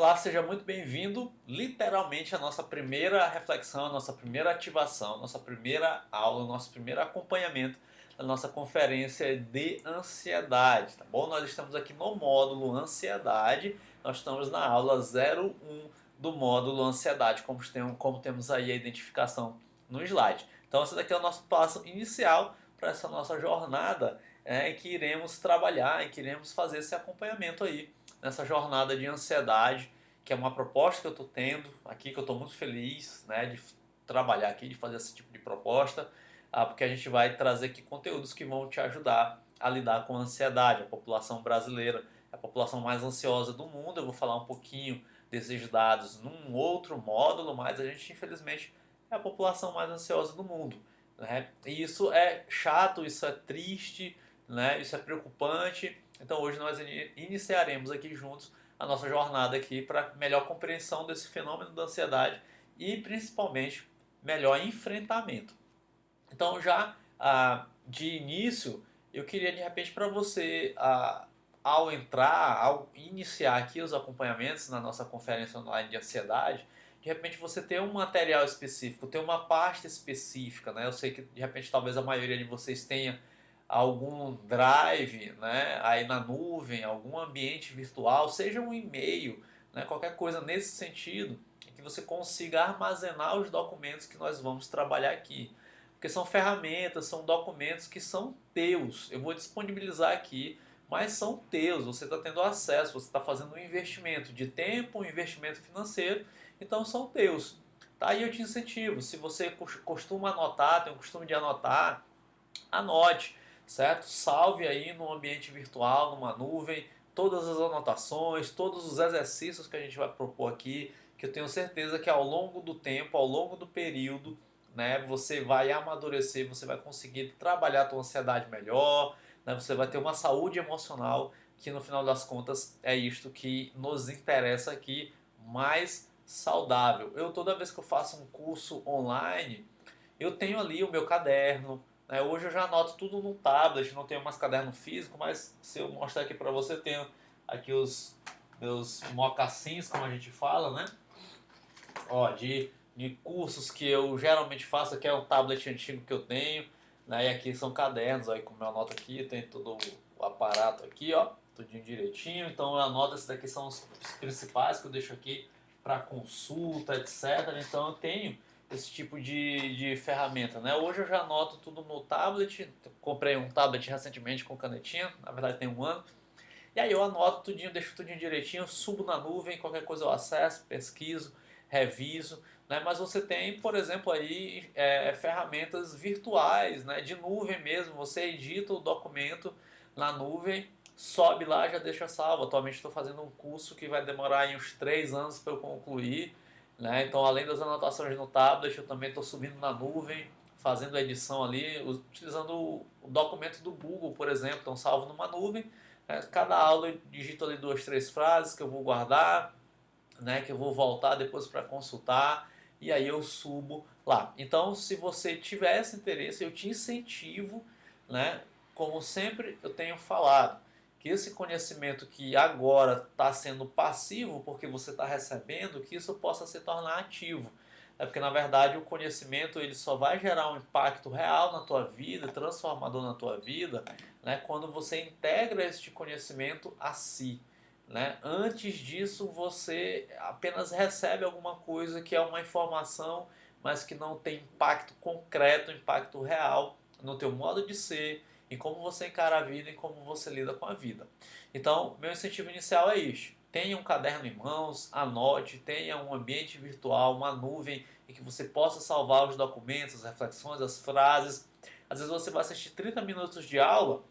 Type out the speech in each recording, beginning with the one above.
Olá, seja muito bem-vindo. Literalmente a nossa primeira reflexão, a nossa primeira ativação, a nossa primeira aula, o nosso primeiro acompanhamento da nossa conferência de ansiedade, tá bom? Nós estamos aqui no módulo ansiedade, nós estamos na aula 01 do módulo ansiedade, como, tem, como temos aí a identificação no slide. Então, esse daqui é o nosso passo inicial para essa nossa jornada é, em que iremos trabalhar, em que iremos fazer esse acompanhamento aí nessa jornada de ansiedade, que é uma proposta que eu estou tendo aqui, que eu estou muito feliz né, de trabalhar aqui, de fazer esse tipo de proposta, ah, porque a gente vai trazer aqui conteúdos que vão te ajudar a lidar com a ansiedade. A população brasileira é a população mais ansiosa do mundo. Eu vou falar um pouquinho desses dados num outro módulo, mas a gente, infelizmente, é a população mais ansiosa do mundo. Né? E isso é chato, isso é triste, né? isso é preocupante então hoje nós iniciaremos aqui juntos a nossa jornada aqui para melhor compreensão desse fenômeno da ansiedade e principalmente melhor enfrentamento. Então já ah, de início eu queria de repente para você ah, ao entrar, ao iniciar aqui os acompanhamentos na nossa conferência online de ansiedade, de repente você ter um material específico, ter uma pasta específica, né? Eu sei que de repente talvez a maioria de vocês tenha algum drive, né, aí na nuvem, algum ambiente virtual, seja um e-mail, né, qualquer coisa nesse sentido, que você consiga armazenar os documentos que nós vamos trabalhar aqui. Porque são ferramentas, são documentos que são teus. Eu vou disponibilizar aqui, mas são teus. Você está tendo acesso, você está fazendo um investimento de tempo, um investimento financeiro, então são teus. Tá? aí eu te incentivo. Se você costuma anotar, tem o costume de anotar, anote certo? Salve aí no ambiente virtual, numa nuvem, todas as anotações, todos os exercícios que a gente vai propor aqui, que eu tenho certeza que ao longo do tempo, ao longo do período, né, você vai amadurecer, você vai conseguir trabalhar a tua ansiedade melhor, né, você vai ter uma saúde emocional que no final das contas é isto que nos interessa aqui, mais saudável. Eu toda vez que eu faço um curso online, eu tenho ali o meu caderno, né? Hoje eu já anoto tudo no tablet, não tenho mais caderno físico, mas se eu mostrar aqui para você, tenho aqui os meus mocassins, como a gente fala, né? Ó, de, de cursos que eu geralmente faço, aqui é um tablet antigo que eu tenho, né? E aqui são cadernos, aí como eu anoto aqui, tem todo o aparato aqui, ó, tudinho direitinho. Então eu anoto, esses daqui são os principais que eu deixo aqui para consulta, etc. Então eu tenho esse tipo de, de ferramenta, né? Hoje eu já anoto tudo no tablet, comprei um tablet recentemente com canetinha, na verdade tem um ano, e aí eu anoto tudinho, deixo tudinho direitinho, subo na nuvem, qualquer coisa eu acesso, pesquiso, reviso, né? Mas você tem, por exemplo, aí é, ferramentas virtuais, né? De nuvem mesmo, você edita o documento na nuvem, sobe lá, já deixa salvo. Atualmente estou fazendo um curso que vai demorar uns três anos para eu concluir, né? Então, além das anotações no tablet, eu também estou subindo na nuvem, fazendo a edição ali, utilizando o documento do Google, por exemplo, então salvo numa nuvem. Né? Cada aula eu digito ali duas, três frases que eu vou guardar, né? que eu vou voltar depois para consultar, e aí eu subo lá. Então, se você tiver esse interesse, eu te incentivo, né? como sempre eu tenho falado, que esse conhecimento que agora está sendo passivo porque você está recebendo, que isso possa se tornar ativo. É porque na verdade o conhecimento ele só vai gerar um impacto real na tua vida, transformador na tua vida, né, quando você integra este conhecimento a si. Né? Antes disso você apenas recebe alguma coisa que é uma informação, mas que não tem impacto concreto, impacto real no teu modo de ser, em como você encara a vida e como você lida com a vida. Então, meu incentivo inicial é isso. Tenha um caderno em mãos, anote, tenha um ambiente virtual, uma nuvem em que você possa salvar os documentos, as reflexões, as frases. Às vezes você vai assistir 30 minutos de aula,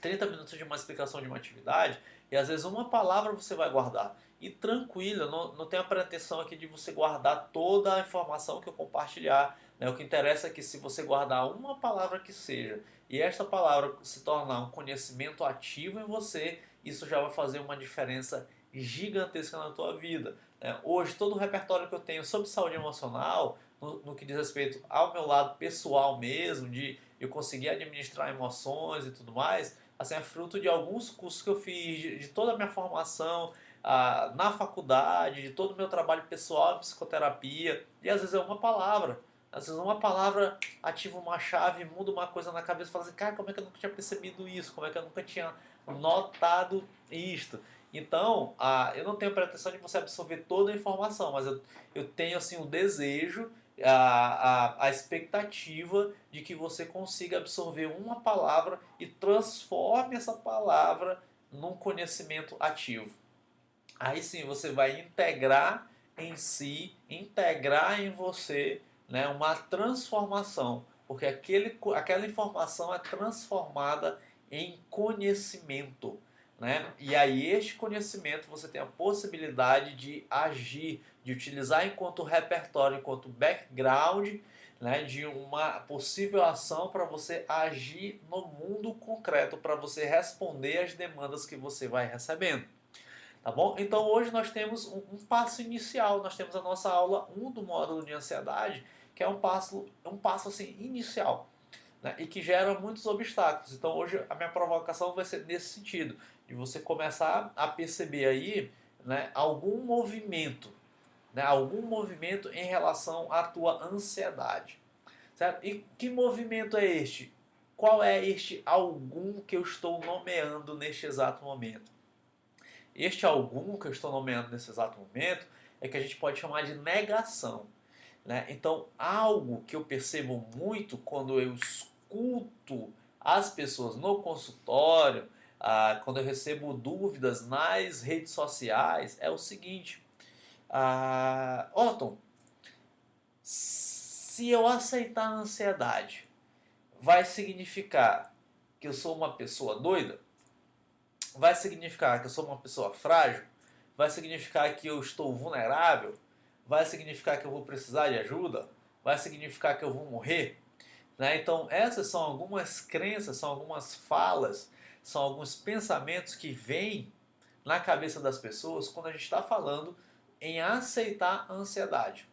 30 minutos de uma explicação de uma atividade, e às vezes uma palavra você vai guardar. E tranquilo, não, não tenho a pretensão aqui de você guardar toda a informação que eu compartilhar. Né? O que interessa é que se você guardar uma palavra que seja e esta palavra se tornar um conhecimento ativo em você, isso já vai fazer uma diferença gigantesca na tua vida. Né? Hoje, todo o repertório que eu tenho sobre saúde emocional, no, no, que diz respeito ao meu lado pessoal mesmo, de eu conseguir administrar emoções e tudo mais, assim, é fruto de alguns cursos que eu fiz, de, de toda a minha formação, ah, na faculdade, de todo o meu trabalho pessoal em psicoterapia, e às vezes é uma palavra. Às vezes uma palavra ativa uma chave, muda uma coisa na cabeça e fala assim, cara, como é que eu nunca tinha percebido isso? Como é que eu nunca tinha notado isto? Então, ah, eu não tenho pretensão de você absorver toda a informação, mas eu, eu tenho assim o desejo, a, a, a expectativa de que você consiga absorver uma palavra e transforme essa palavra num conhecimento ativo. Aí sim você vai integrar em si, integrar em você né, uma transformação, porque aquele, aquela informação é transformada em conhecimento. Né? E aí, este conhecimento você tem a possibilidade de agir, de utilizar enquanto repertório, enquanto background né, de uma possível ação para você agir no mundo concreto, para você responder às demandas que você vai recebendo. Tá bom? Então hoje nós temos um, um passo inicial, nós temos a nossa aula 1 do módulo de ansiedade, que é um passo, um passo assim, inicial. Né, e que gera muitos obstáculos. Então hoje a minha provocação vai ser nesse sentido, de você começar a perceber aí né, algum movimento, né, algum movimento em relação à tua ansiedade. Certo? E que movimento é este? Qual é este algum que eu estou nomeando neste exato momento? Este algum que eu estou nomeando nesse exato momento é que a gente pode chamar de negação. Né? Então, algo que eu percebo muito quando eu escuto as pessoas no consultório, ah, quando eu recebo dúvidas nas redes sociais, é o seguinte: ah, Otton, se eu aceitar a ansiedade, vai significar que eu sou uma pessoa doida? Vai significar que eu sou uma pessoa frágil? Vai significar que eu estou vulnerável? Vai significar que eu vou precisar de ajuda? Vai significar que eu vou morrer? Né? Então, essas são algumas crenças, são algumas falas, são alguns pensamentos que vêm na cabeça das pessoas quando a gente está falando em aceitar a ansiedade.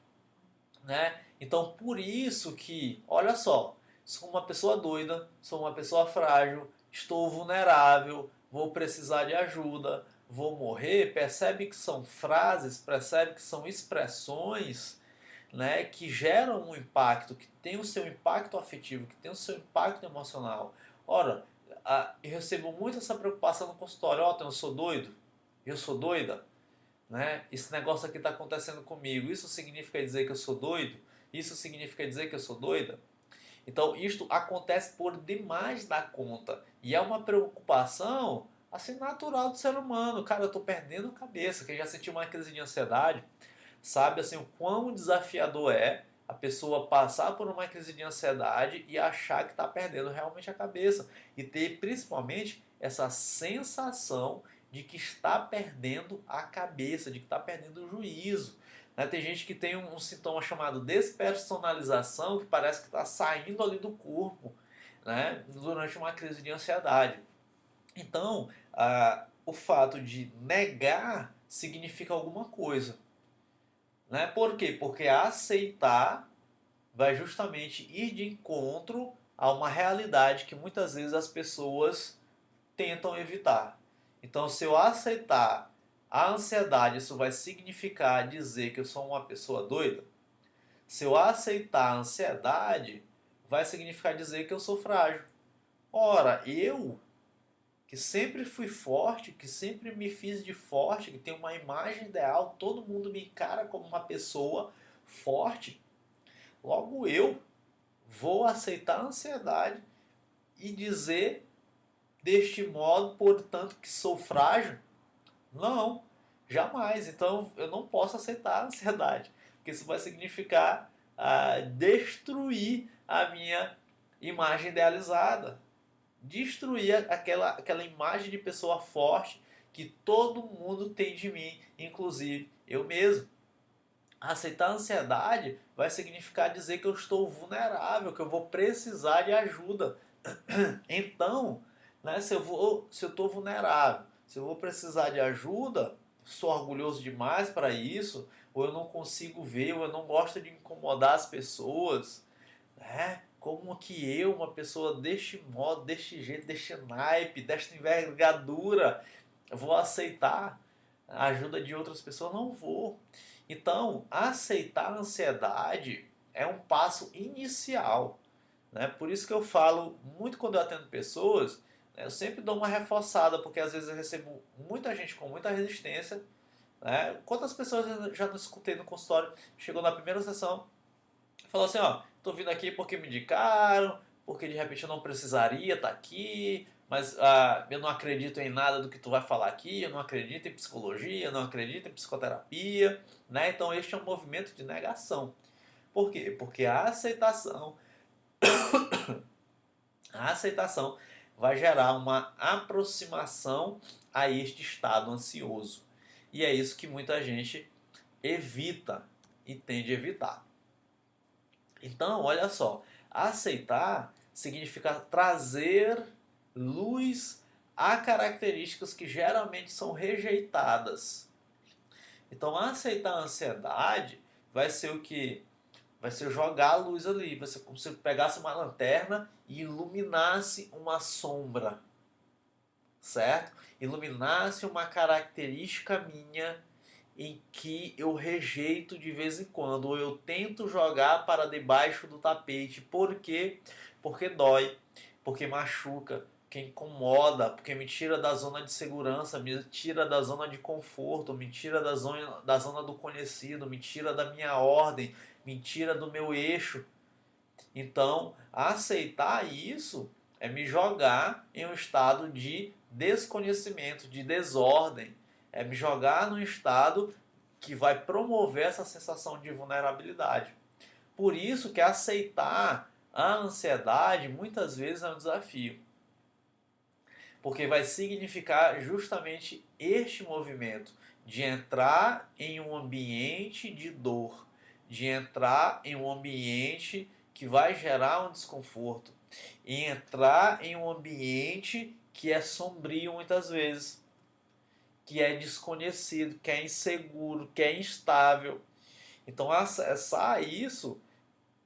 Né? Então, por isso que, olha só, sou uma pessoa doida, sou uma pessoa frágil, estou vulnerável, vou precisar de ajuda, vou morrer. Percebe que são frases, percebe que são expressões né, que geram um impacto, que tem o seu impacto afetivo, que tem o seu impacto emocional. Ora, eu recebo muito essa preocupação no consultório. Ó, oh, eu sou doido, eu sou doida, né? Esse negócio aqui está acontecendo comigo. Isso significa dizer que eu sou doido? Isso significa dizer que eu sou doida? Então, isto acontece por demais da conta. E é uma preocupação assim natural do ser humano. Cara, eu estou perdendo a cabeça. Quem já sentiu uma crise de ansiedade sabe assim o quão desafiador é a pessoa passar por uma crise de ansiedade e achar que está perdendo realmente a cabeça e ter principalmente essa sensação de que está perdendo a cabeça, de que está perdendo o juízo. Né? Tem gente que tem um, um sintoma chamado despersonalização, que parece que está saindo ali do corpo né? durante uma crise de ansiedade. Então, ah, o fato de negar significa alguma coisa. Né? Por quê? Porque aceitar vai justamente ir de encontro a uma realidade que muitas vezes as pessoas tentam evitar. Então, se eu aceitar a ansiedade, isso vai significar dizer que eu sou uma pessoa doida? Se eu aceitar a ansiedade, vai significar dizer que eu sou frágil. Ora, eu que sempre fui forte, que sempre me fiz de forte, que tenho uma imagem ideal, todo mundo me encara como uma pessoa forte. Logo eu vou aceitar a ansiedade e dizer deste modo, portanto, que sou frágil? Não, jamais. Então eu não posso aceitar a ansiedade, porque isso vai significar ah, destruir a minha imagem idealizada, destruir aquela, aquela imagem de pessoa forte que todo mundo tem de mim, inclusive eu mesmo. Aceitar a ansiedade vai significar dizer que eu estou vulnerável, que eu vou precisar de ajuda. Então, né, se eu vou, se eu estou vulnerável, se eu vou precisar de ajuda, sou orgulhoso demais para isso, ou eu não consigo ver, ou eu não gosto de incomodar as pessoas, né? Como que eu, uma pessoa deste modo, deste jeito, deste naipe, desta envergadura, vou aceitar A ajuda de outras pessoas, não vou. Então, aceitar a ansiedade é um passo inicial. Né? Por isso que eu falo muito quando eu atendo pessoas, né? eu sempre dou uma reforçada, porque às vezes eu recebo muita gente com muita resistência. Né? Quantas pessoas eu já não escutei no consultório, chegou na primeira sessão, falou assim, ó, tô vindo aqui porque me indicaram, porque de repente eu não precisaria estar tá aqui, mas ah, eu não acredito em nada do que tu vai falar aqui, eu não acredito em psicologia, eu não acredito em psicoterapia, né? Então este é um movimento de negação. Por quê? Porque a aceitação a aceitação vai gerar uma aproximação a este estado ansioso. E é isso que muita gente evita e tende a evitar. Então, olha só, aceitar significa trazer luz a características que geralmente são rejeitadas. Então, aceitar a ansiedade vai ser o que vai ser jogar a luz ali, vai ser como se pegasse uma lanterna e iluminasse uma sombra, certo? Iluminasse uma característica minha em que eu rejeito de vez em quando, ou eu tento jogar para debaixo do tapete. Por quê? Porque dói, porque machuca, porque incomoda, porque me tira da zona de segurança, me tira da zona de conforto, me tira da zona, da zona do conhecido, me tira da minha ordem, me tira do meu eixo. Então, aceitar isso é me jogar em um estado de desconhecimento, de desordem, é me jogar num estado que vai promover essa sensação de vulnerabilidade. Por isso que aceitar a ansiedade muitas vezes é um desafio. Porque vai significar justamente este movimento de entrar em um ambiente de dor, de entrar em um ambiente que vai gerar um desconforto e entrar em um ambiente que é sombrio muitas vezes, que é desconhecido, que é inseguro, que é instável. Então acessar isso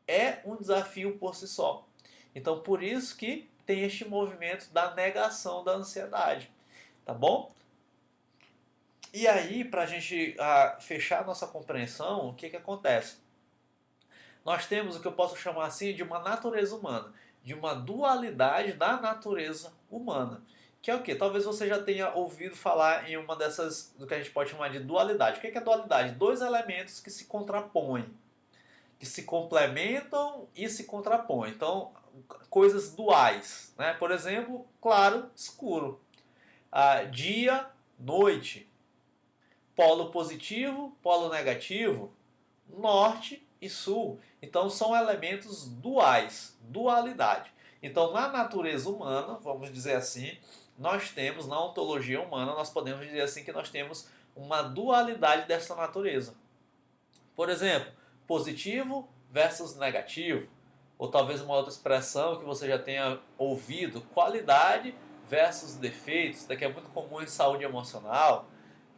é um desafio por si só. Então por isso que tem este movimento da negação da ansiedade, tá bom? E aí, para a gente ah, fechar nossa compreensão, o que, que acontece? Nós temos o que eu posso chamar assim de uma natureza humana, de uma dualidade da natureza humana. Que é o que? Talvez você já tenha ouvido falar em uma dessas, do que a gente pode chamar de dualidade. O que é dualidade? Dois elementos que se contrapõem, que se complementam e se contrapõem. Então, coisas duais. Né? Por exemplo, claro, escuro. Ah, dia, noite polo positivo, polo negativo, norte e sul. Então são elementos duais, dualidade. Então na natureza humana, vamos dizer assim, nós temos, na ontologia humana, nós podemos dizer assim que nós temos uma dualidade dessa natureza. Por exemplo, positivo versus negativo, ou talvez uma outra expressão que você já tenha ouvido, qualidade versus defeitos, daqui é muito comum em saúde emocional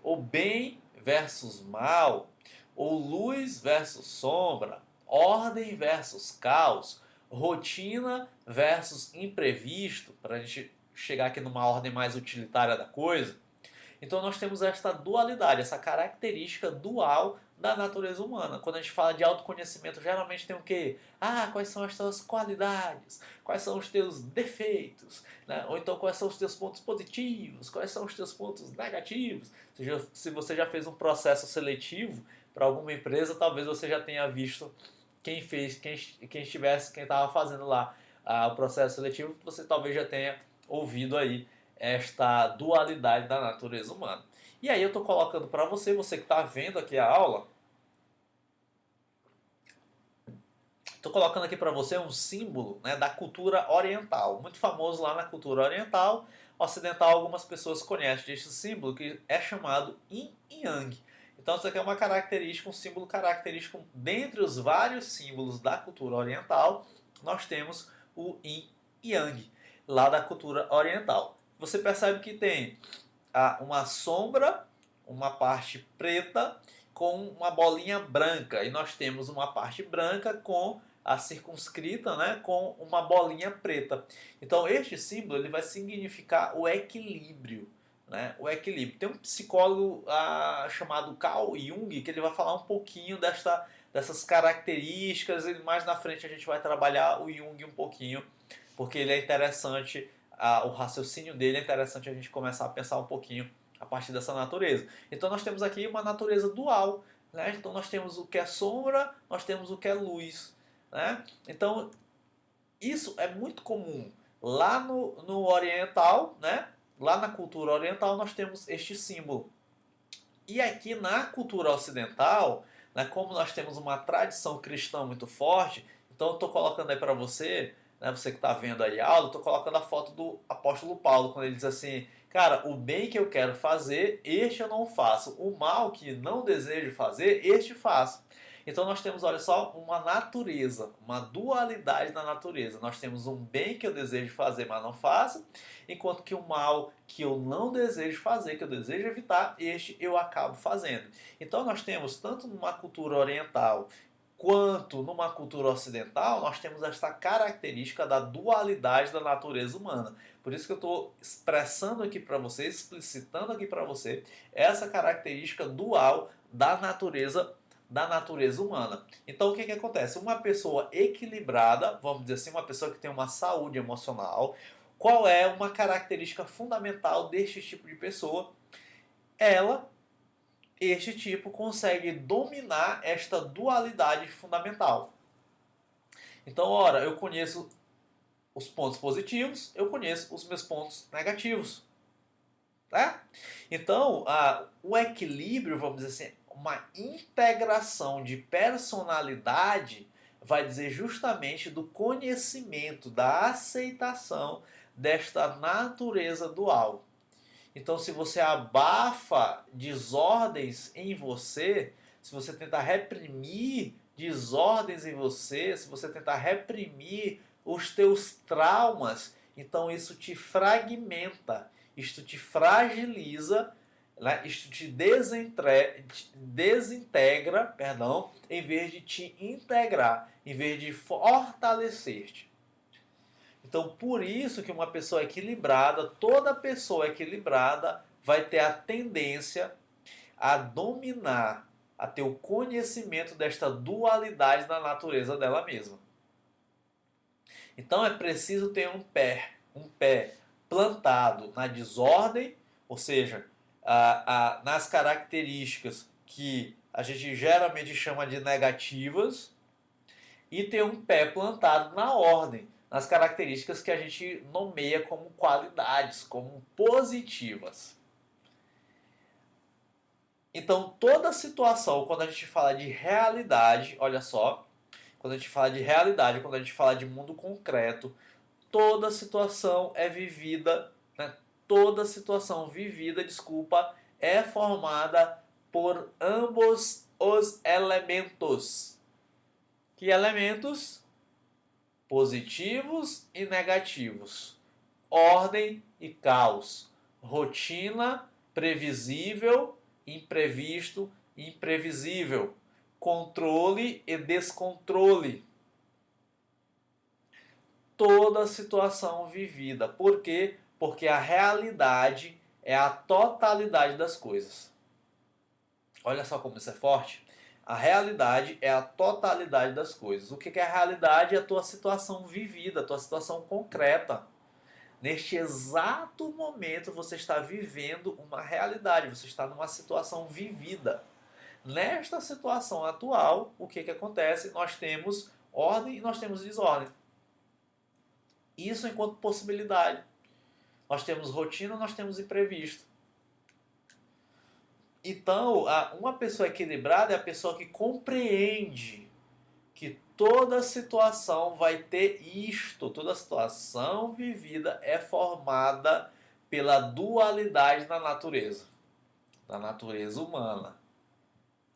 o bem versus mal, ou luz versus sombra, ordem versus caos, rotina versus imprevisto, para a gente chegar aqui numa ordem mais utilitária da coisa. Então nós temos esta dualidade, essa característica dual da natureza humana. Quando a gente fala de autoconhecimento, geralmente tem o quê? Ah, quais são as tuas qualidades? Quais são os teus defeitos? Né? Ou então quais são os teus pontos positivos? Quais são os teus pontos negativos? Se você já fez um processo seletivo para alguma empresa, talvez você já tenha visto quem fez, quem, quem estivesse, quem estava fazendo lá ah, o processo seletivo, você talvez já tenha ouvido aí esta dualidade da natureza humana. E aí eu estou colocando para você, você que está vendo aqui a aula, Estou colocando aqui para você um símbolo né, da cultura oriental, muito famoso lá na cultura oriental. Ocidental, algumas pessoas conhecem este símbolo que é chamado Yin Yang. Então, isso aqui é uma característica, um símbolo característico dentre os vários símbolos da cultura oriental. Nós temos o Yin Yang, lá da cultura oriental. Você percebe que tem uma sombra, uma parte preta com uma bolinha branca. E nós temos uma parte branca com a circunscrita né, com uma bolinha preta. Então este símbolo ele vai significar o equilíbrio. né, o equilíbrio. Tem um psicólogo ah, chamado Carl Jung que ele vai falar um pouquinho desta, dessas características e mais na frente a gente vai trabalhar o Jung um pouquinho, porque ele é interessante, ah, o raciocínio dele é interessante a gente começar a pensar um pouquinho a partir dessa natureza. Então nós temos aqui uma natureza dual, né? então nós temos o que é sombra, nós temos o que é luz. Né? Então isso é muito comum lá no, no oriental, né? Lá na cultura oriental nós temos este símbolo. E aqui na cultura ocidental, né, como nós temos uma tradição cristã muito forte, então eu estou colocando aí para você, né, você que está vendo aí a aula, estou colocando a foto do apóstolo Paulo, quando ele diz assim, cara, o bem que eu quero fazer, este eu não faço, o mal que não desejo fazer, este faço. Então nós temos, olha só, uma natureza, uma dualidade na natureza. Nós temos um bem que eu desejo fazer, mas não faço, enquanto que o mal que eu não desejo fazer, que eu desejo evitar, este eu acabo fazendo. Então nós temos, tanto numa cultura oriental quanto numa cultura ocidental, nós temos esta característica da dualidade da natureza humana. Por isso que eu estou expressando aqui para você, explicitando aqui para você, essa característica dual da natureza da natureza humana. Então o que, que acontece? Uma pessoa equilibrada, vamos dizer assim, uma pessoa que tem uma saúde emocional, qual é uma característica fundamental deste tipo de pessoa? Ela, este tipo, consegue dominar esta dualidade fundamental. Então, ora, eu conheço os pontos positivos, eu conheço os meus pontos negativos. Tá? Então, a, o equilíbrio, vamos dizer assim, uma integração de personalidade vai dizer justamente do conhecimento, da aceitação desta natureza dual. Então, se você abafa desordens em você, se você tentar reprimir desordens em você, se você tentar reprimir os teus traumas, então isso te fragmenta, isto te fragiliza né? Isto te desintegra, perdão, em vez de te integrar, em vez de fortalecer-te. Então, por isso que uma pessoa equilibrada, toda pessoa equilibrada vai ter a tendência a dominar, a ter o conhecimento desta dualidade na natureza dela mesma. Então é preciso ter um pé, um pé plantado na desordem, ou seja, a, a, nas características que a gente geralmente chama de negativas e ter um pé plantado na ordem, nas características que a gente nomeia como qualidades, como positivas. Então, toda situação, quando a gente fala de realidade, olha só, quando a gente fala de realidade, quando a gente fala de mundo concreto, toda situação é vivida toda situação vivida, desculpa, é formada por ambos os elementos. Que elementos? Positivos e negativos. Ordem e caos. Rotina, previsível, imprevisto, imprevisível. Controle e descontrole. Toda situação vivida. Por quê? porque a realidade é a totalidade das coisas. Olha só como isso é forte. A realidade é a totalidade das coisas. O que é a realidade? É a tua situação vivida, a tua situação concreta. Neste exato momento você está vivendo uma realidade, você está numa situação vivida. Nesta situação atual, o que, que acontece? Nós temos ordem e nós temos desordem. Isso enquanto possibilidade. Nós temos rotina, nós temos imprevisto. Então, uma pessoa equilibrada é a pessoa que compreende que toda situação vai ter isto, toda situação vivida é formada pela dualidade na natureza, da natureza humana.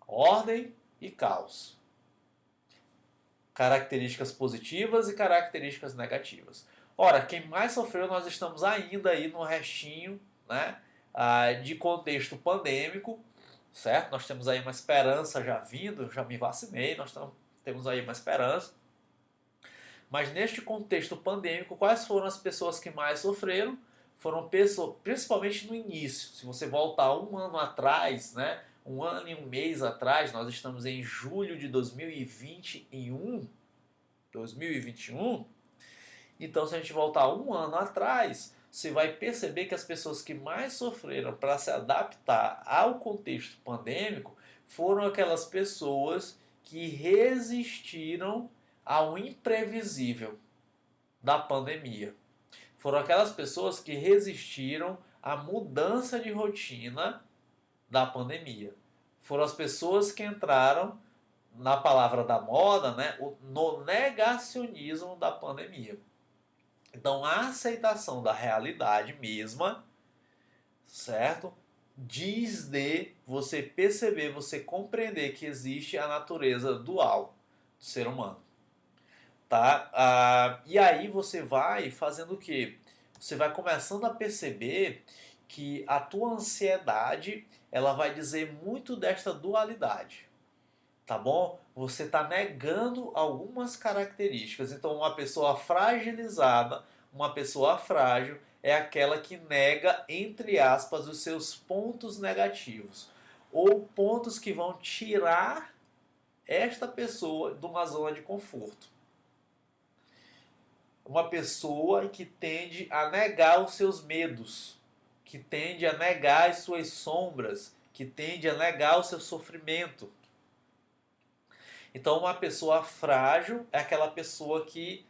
Ordem e caos. Características positivas e características negativas. Ora, quem mais sofreu, nós estamos ainda aí no restinho né, ah, de contexto pandêmico, certo? Nós temos aí uma esperança já vindo, já me vacinei, nós temos aí uma esperança. Mas neste contexto pandêmico, quais foram as pessoas que mais sofreram? foram pessoas, principalmente no início, se você voltar um ano atrás, né? Um ano e um mês atrás, nós estamos em julho de 2021, 2021. Então, se a gente voltar um ano atrás, você vai perceber que as pessoas que mais sofreram para se adaptar ao contexto pandêmico foram aquelas pessoas que resistiram ao imprevisível da pandemia. Foram aquelas pessoas que resistiram à mudança de rotina da pandemia. Foram as pessoas que entraram na palavra da moda, né, no negacionismo da pandemia. Então, a aceitação da realidade mesma, certo? Diz de você perceber, você compreender que existe a natureza dual do ser humano. Tá? Ah, e aí você vai fazendo o quê? Você vai começando a perceber que a tua ansiedade ela vai dizer muito desta dualidade. Tá bom? Você está negando algumas características. Então, uma pessoa fragilizada, uma pessoa frágil, é aquela que nega, entre aspas, os seus pontos negativos. Ou pontos que vão tirar esta pessoa de uma zona de conforto uma pessoa que tende a negar os seus medos, que tende a negar as suas sombras, que tende a negar o seu sofrimento. Então, uma pessoa frágil é aquela pessoa que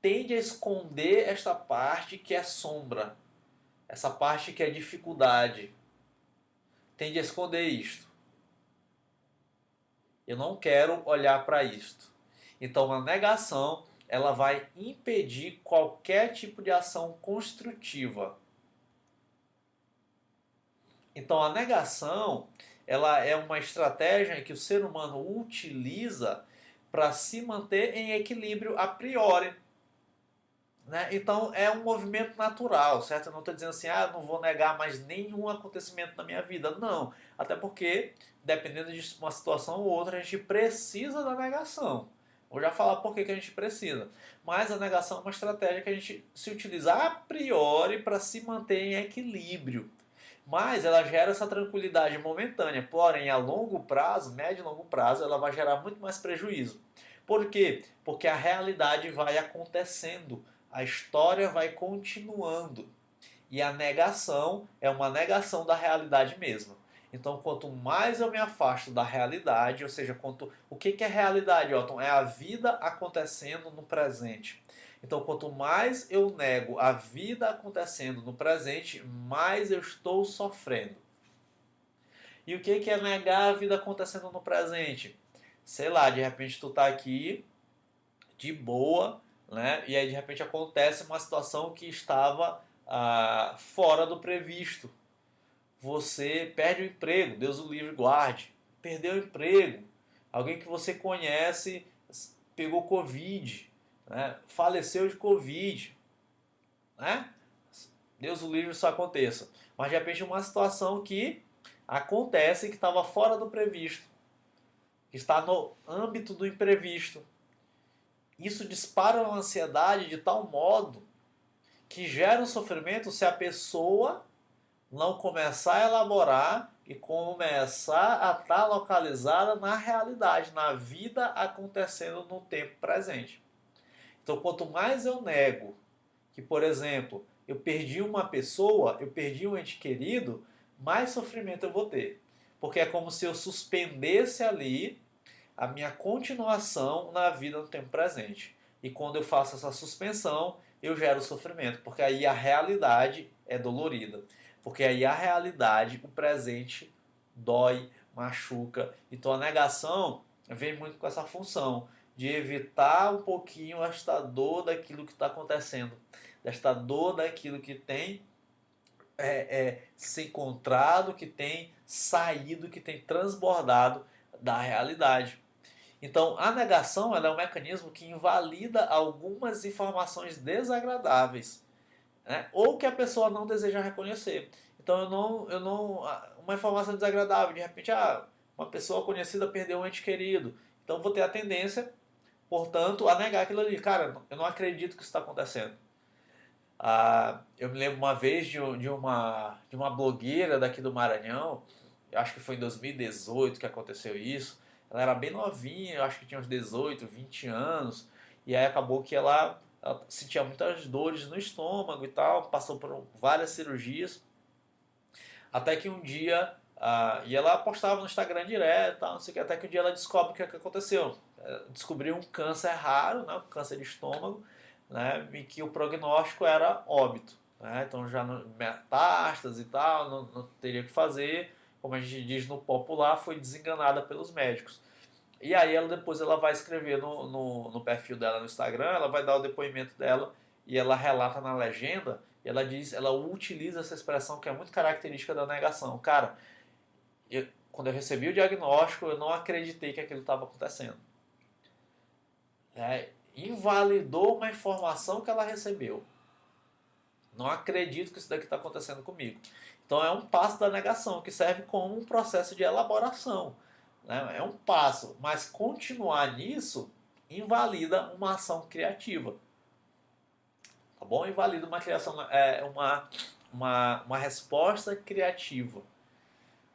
tende a esconder esta parte que é sombra, essa parte que é dificuldade. Tende a esconder isto. Eu não quero olhar para isto. Então, a negação ela vai impedir qualquer tipo de ação construtiva. Então a negação, ela é uma estratégia que o ser humano utiliza para se manter em equilíbrio a priori. Né? Então é um movimento natural, certo? Eu não estou dizendo assim, ah, não vou negar mais nenhum acontecimento na minha vida. Não. Até porque, dependendo de uma situação ou outra, a gente precisa da negação. Vou já falar por que, que a gente precisa. Mas a negação é uma estratégia que a gente se utiliza a priori para se manter em equilíbrio. Mas ela gera essa tranquilidade momentânea, porém a longo prazo, médio e longo prazo, ela vai gerar muito mais prejuízo. Por quê? Porque a realidade vai acontecendo, a história vai continuando. E a negação é uma negação da realidade mesma. Então, quanto mais eu me afasto da realidade, ou seja, quanto o que, que é realidade, Otton? É a vida acontecendo no presente. Então, quanto mais eu nego a vida acontecendo no presente, mais eu estou sofrendo. E o que, é negar a vida acontecendo no presente? Sei lá, de repente tu tá aqui de boa, né? E aí de repente acontece uma situação que estava ah, fora do previsto você perde o emprego, Deus o livre guarde, perdeu o emprego, alguém que você conhece pegou Covid, né? faleceu de Covid, né? Deus o livre isso aconteça. Mas de repente uma situação que acontece que estava fora do previsto, que está no âmbito do imprevisto. Isso dispara uma ansiedade de tal modo que gera um sofrimento se a pessoa não começar a elaborar e começar a estar tá localizada na realidade, na vida acontecendo no tempo presente. Então, quanto mais eu nego que, por exemplo, eu perdi uma pessoa, eu perdi um ente querido, mais sofrimento eu vou ter. Porque é como se eu suspendesse ali a minha continuação na vida no tempo presente. E quando eu faço essa suspensão, eu gero sofrimento, porque aí a realidade é dolorida. Porque aí a realidade, o presente, dói, machuca. Então a negação vem muito com essa função de evitar um pouquinho esta dor daquilo que está acontecendo, desta dor daquilo que tem é, é, se encontrado, que tem saído, que tem transbordado da realidade. Então, a negação é um mecanismo que invalida algumas informações desagradáveis né? ou que a pessoa não deseja reconhecer. Então eu não, eu não, uma informação desagradável, de repente, ah, uma pessoa conhecida perdeu um ente querido, então vou ter a tendência, portanto, a negar aquilo ali. Cara, eu não acredito que isso está acontecendo. Ah, eu me lembro uma vez de, de, uma, de uma blogueira daqui do Maranhão, acho que foi em 2018 que aconteceu isso. Ela era bem novinha, eu acho que tinha uns 18, 20 anos, e aí acabou que ela, ela sentia muitas dores no estômago e tal, passou por várias cirurgias, até que um dia ah, e ela postava no Instagram direto, não sei o que, até que um dia ela descobre o que, é que aconteceu. Descobriu um câncer raro, né, um câncer de estômago, né, e que o prognóstico era óbito. Né, então já metástase e tal, não, não teria que fazer. Como a gente diz no popular, foi desenganada pelos médicos. E aí ela depois ela vai escrever no, no, no, perfil dela no Instagram, ela vai dar o depoimento dela e ela relata na legenda, e ela diz, ela utiliza essa expressão que é muito característica da negação. Cara, eu, quando eu recebi o diagnóstico, eu não acreditei que aquilo estava acontecendo. É, invalidou uma informação que ela recebeu. Não acredito que isso daqui está acontecendo comigo. Então é um passo da negação que serve como um processo de elaboração. Né? É um passo, mas continuar nisso invalida uma ação criativa. Tá bom? Invalida uma criação, é, uma, uma, uma resposta criativa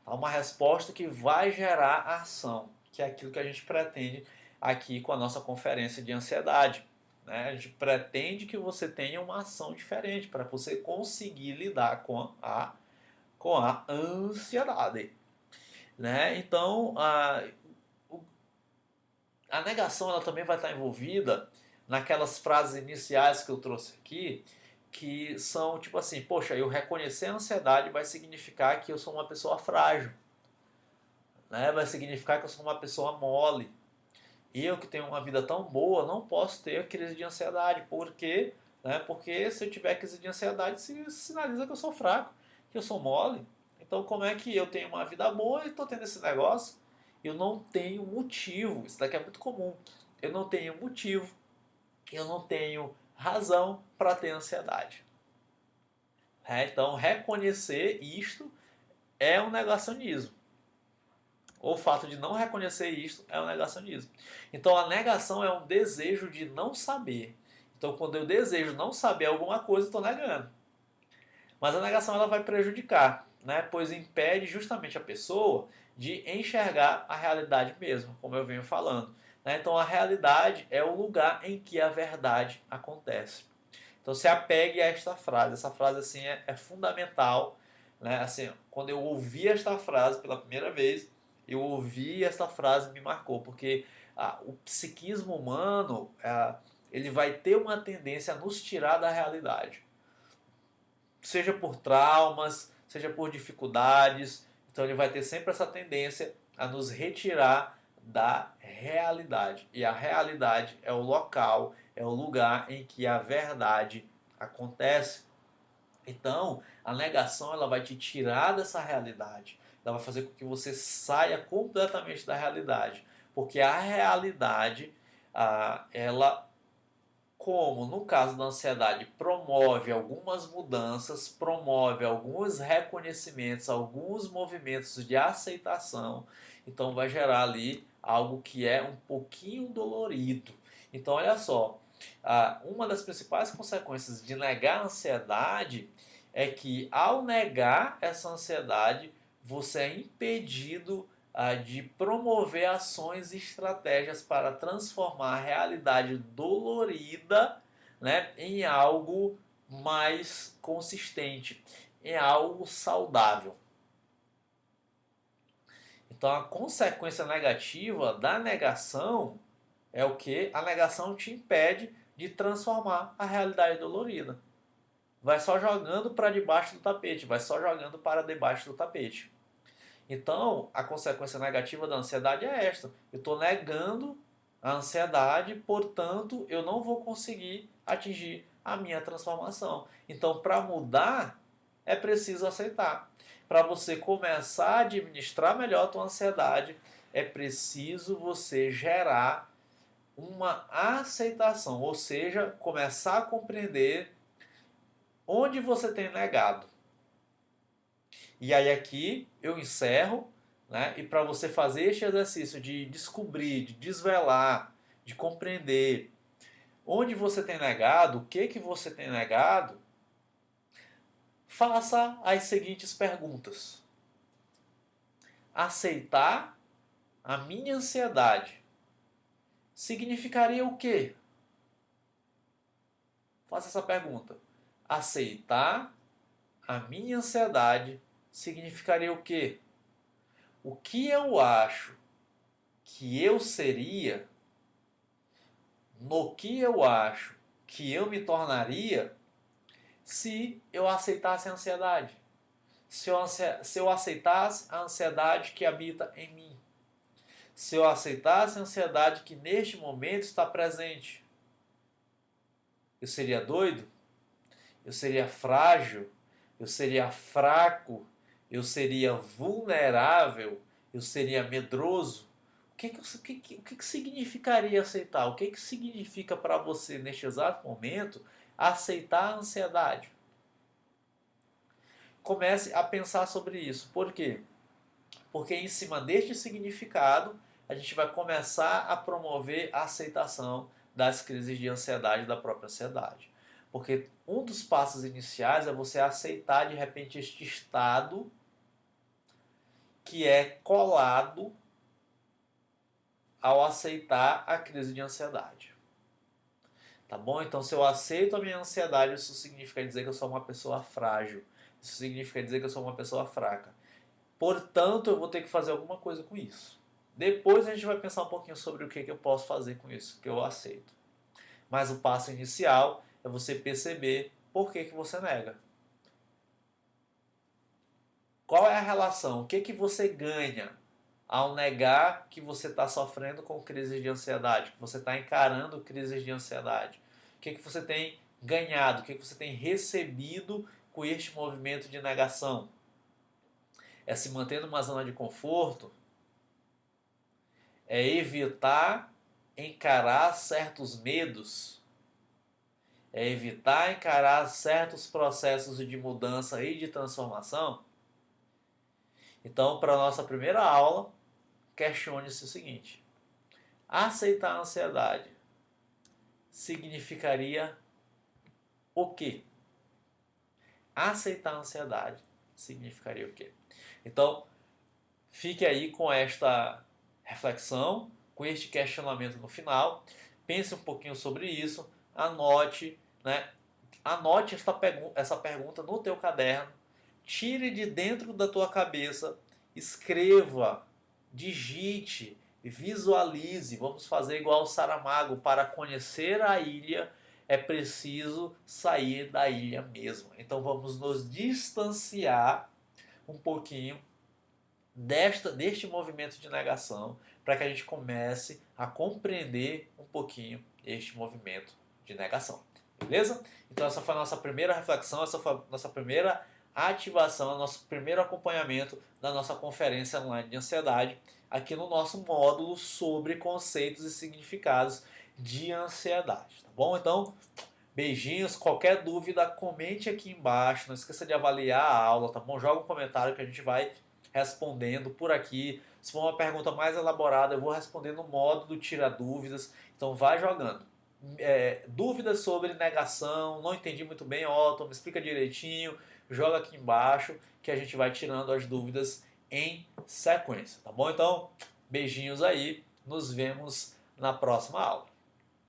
a uma resposta que vai gerar ação, que é aquilo que a gente pretende aqui com a nossa conferência de ansiedade. Né? A gente pretende que você tenha uma ação diferente para você conseguir lidar com a, com a ansiedade. Né? Então, a, a negação ela também vai estar envolvida naquelas frases iniciais que eu trouxe aqui, que são tipo assim, poxa, eu reconhecer a ansiedade vai significar que eu sou uma pessoa frágil, né? Vai significar que eu sou uma pessoa mole. E eu que tenho uma vida tão boa não posso ter crise de ansiedade, porque, né? Porque se eu tiver crise de ansiedade, se sinaliza que eu sou fraco, que eu sou mole. Então, como é que eu tenho uma vida boa e estou tendo esse negócio? Eu não tenho motivo. Isso daqui é muito comum. Eu não tenho motivo. Eu não tenho razão para ter ansiedade. É, então, reconhecer isto é um negacionismo. O fato de não reconhecer isto é um negacionismo. Então, a negação é um desejo de não saber. Então, quando eu desejo não saber alguma coisa, estou negando. Mas a negação ela vai prejudicar, né? pois impede justamente a pessoa de enxergar a realidade mesmo, como eu venho falando. Né? Então a realidade é o lugar em que a verdade acontece. Então se apegue a esta frase. Essa frase assim é, é fundamental. Né? Assim, quando eu ouvi esta frase pela primeira vez, eu ouvi esta frase me marcou, porque ah, o psiquismo humano ah, ele vai ter uma tendência a nos tirar da realidade, seja por traumas, seja por dificuldades. Então ele vai ter sempre essa tendência a nos retirar da realidade. E a realidade é o local, é o lugar em que a verdade acontece. Então, a negação ela vai te tirar dessa realidade. Ela vai fazer com que você saia completamente da realidade, porque a realidade ah, ela como no caso da ansiedade promove algumas mudanças, promove alguns reconhecimentos, alguns movimentos de aceitação, então vai gerar ali algo que é um pouquinho dolorido. Então, olha só, uma das principais consequências de negar a ansiedade é que, ao negar essa ansiedade, você é impedido de promover ações e estratégias para transformar a realidade dolorida né, em algo mais consistente, em algo saudável. Então a consequência negativa da negação é o que? A negação te impede de transformar a realidade dolorida. Vai só jogando para debaixo do tapete, vai só jogando para debaixo do tapete. Então, a consequência negativa da ansiedade é esta: eu estou negando a ansiedade, portanto, eu não vou conseguir atingir a minha transformação. Então, para mudar, é preciso aceitar. Para você começar a administrar melhor a tua ansiedade, é preciso você gerar uma aceitação, ou seja, começar a compreender onde você tem negado. E aí aqui eu encerro, né? E para você fazer este exercício de descobrir, de desvelar, de compreender onde você tem negado, o que que você tem negado, faça as seguintes perguntas. Aceitar a minha ansiedade significaria o quê? Faça essa pergunta. Aceitar a minha ansiedade significaria o quê? O que eu acho que eu seria, no que eu acho que eu me tornaria se eu aceitasse a ansiedade. Se eu, se eu aceitasse a ansiedade que habita em mim. Se eu aceitasse a ansiedade que neste momento está presente. Eu seria doido? Eu seria frágil? Eu seria fraco? Eu seria vulnerável? Eu seria medroso? O que, que, o que, o que significaria aceitar? O que, que significa para você, neste exato momento, aceitar a ansiedade? Comece a pensar sobre isso. Por quê? Porque em cima deste significado, a gente vai começar a promover a aceitação das crises de ansiedade da própria ansiedade. Porque um dos passos iniciais é você aceitar de repente este estado que é colado ao aceitar a crise de ansiedade. Tá bom? Então, se eu aceito a minha ansiedade, isso significa dizer que eu sou uma pessoa frágil. Isso significa dizer que eu sou uma pessoa fraca. Portanto, eu vou ter que fazer alguma coisa com isso. Depois a gente vai pensar um pouquinho sobre o que, que eu posso fazer com isso, que eu aceito. Mas o passo inicial é você perceber por que, que você nega. Qual é a relação? O que, que você ganha ao negar que você está sofrendo com crises de ansiedade, que você está encarando crises de ansiedade? O que, que você tem ganhado? O que, que você tem recebido com este movimento de negação? É se manter numa zona de conforto? É evitar encarar certos medos? É evitar encarar certos processos de mudança e de transformação? Então, para a nossa primeira aula, questione-se o seguinte: aceitar a ansiedade significaria o quê? Aceitar a ansiedade significaria o quê? Então, fique aí com esta reflexão, com este questionamento no final. Pense um pouquinho sobre isso, anote, né? Anote esta, essa pergunta no teu caderno, tire de dentro da tua cabeça, escreva digite, visualize. Vamos fazer igual o Saramago. Para conhecer a ilha é preciso sair da ilha mesmo. Então vamos nos distanciar um pouquinho desta, deste movimento de negação para que a gente comece a compreender um pouquinho este movimento de negação. Beleza? Então essa foi a nossa primeira reflexão, essa foi a nossa primeira ativação, nosso primeiro acompanhamento da nossa conferência online de ansiedade, aqui no nosso módulo sobre conceitos e significados de ansiedade, tá bom? Então, beijinhos, qualquer dúvida, comente aqui embaixo, não esqueça de avaliar a aula, tá bom? Joga um comentário que a gente vai respondendo por aqui. Se for uma pergunta mais elaborada, eu vou responder no modo do tira dúvidas, então vai jogando. É, dúvidas sobre negação, não entendi muito bem, Otto, me explica direitinho joga aqui embaixo que a gente vai tirando as dúvidas em sequência, tá bom? Então, beijinhos aí, nos vemos na próxima aula.